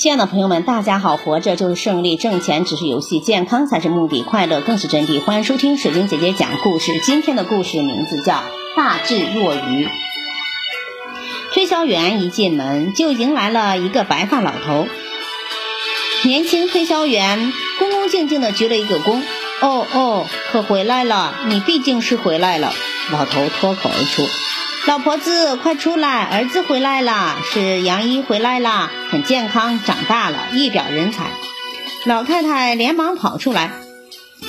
亲爱的朋友们，大家好！活着就是胜利，挣钱只是游戏，健康才是目的，快乐更是真谛。欢迎收听水晶姐姐讲故事。今天的故事名字叫《大智若愚》。推销员一进门就迎来了一个白发老头。年轻推销员恭恭敬敬地鞠了一个躬。哦哦，可回来了！你毕竟是回来了。老头脱口而出。老婆子，快出来！儿子回来了，是杨一回来了，很健康，长大了，一表人才。老太太连忙跑出来，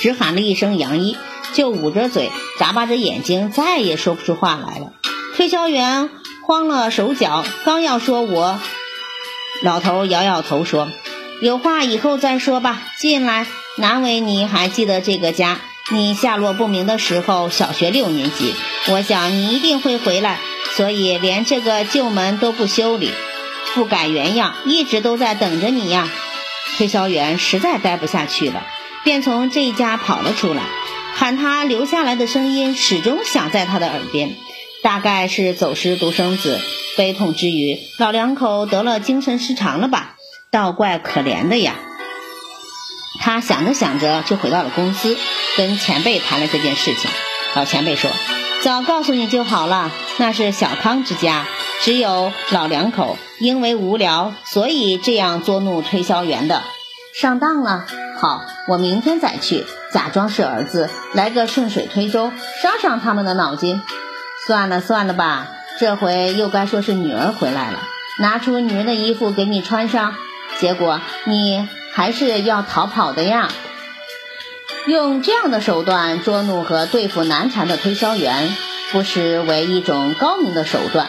只喊了一声“杨一”，就捂着嘴，眨巴着眼睛，再也说不出话来了。推销员慌了手脚，刚要说我，老头摇摇头说：“有话以后再说吧。进来，难为你还记得这个家。你下落不明的时候，小学六年级。”我想你一定会回来，所以连这个旧门都不修理，不改原样，一直都在等着你呀。推销员实在待不下去了，便从这一家跑了出来，喊他留下来的声音始终响在他的耳边。大概是走失独生子，悲痛之余，老两口得了精神失常了吧？倒怪可怜的呀。他想着想着，就回到了公司，跟前辈谈了这件事情。老前辈说。早告诉你就好了，那是小康之家，只有老两口，因为无聊，所以这样捉弄推销员的，上当了。好，我明天再去，假装是儿子，来个顺水推舟，伤伤他们的脑筋。算了算了吧，这回又该说是女儿回来了，拿出女人的衣服给你穿上，结果你还是要逃跑的呀。用这样的手段捉弄和对付难缠的推销员，不失为一种高明的手段。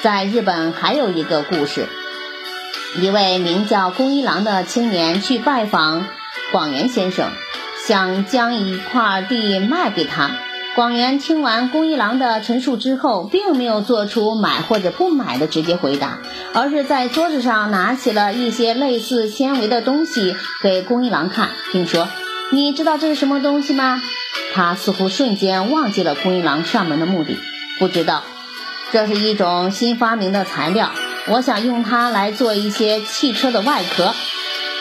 在日本还有一个故事，一位名叫宫一郎的青年去拜访广元先生，想将一块地卖给他。广元听完宫一郎的陈述之后，并没有做出买或者不买的直接回答，而是在桌子上拿起了一些类似纤维的东西给宫一郎看，并说。你知道这是什么东西吗？他似乎瞬间忘记了宫一郎上门的目的。不知道，这是一种新发明的材料，我想用它来做一些汽车的外壳。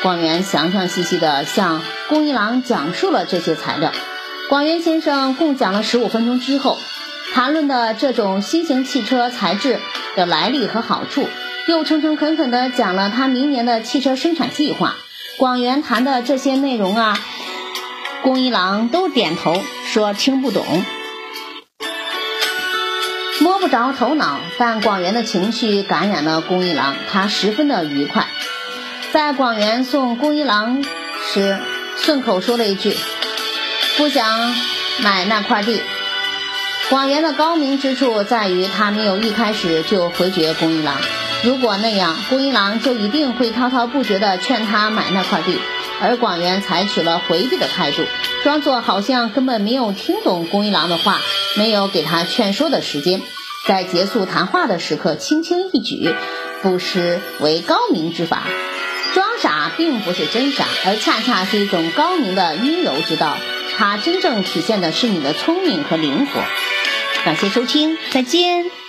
广元详详细细地向宫一郎讲述了这些材料。广元先生共讲了十五分钟之后，谈论的这种新型汽车材质的来历和好处，又诚诚恳恳地讲了他明年的汽车生产计划。广元谈的这些内容啊。宫一郎都点头说听不懂，摸不着头脑。但广元的情绪感染了宫一郎，他十分的愉快。在广元送宫一郎时，顺口说了一句：“不想买那块地。”广元的高明之处在于，他没有一开始就回绝宫一郎。如果那样，宫一郎就一定会滔滔不绝地劝他买那块地。而广元采取了回避的态度，装作好像根本没有听懂宫一郎的话，没有给他劝说的时间，在结束谈话的时刻轻轻一举，不失为高明之法。装傻并不是真傻，而恰恰是一种高明的阴柔之道。它真正体现的是你的聪明和灵活。感谢收听，再见。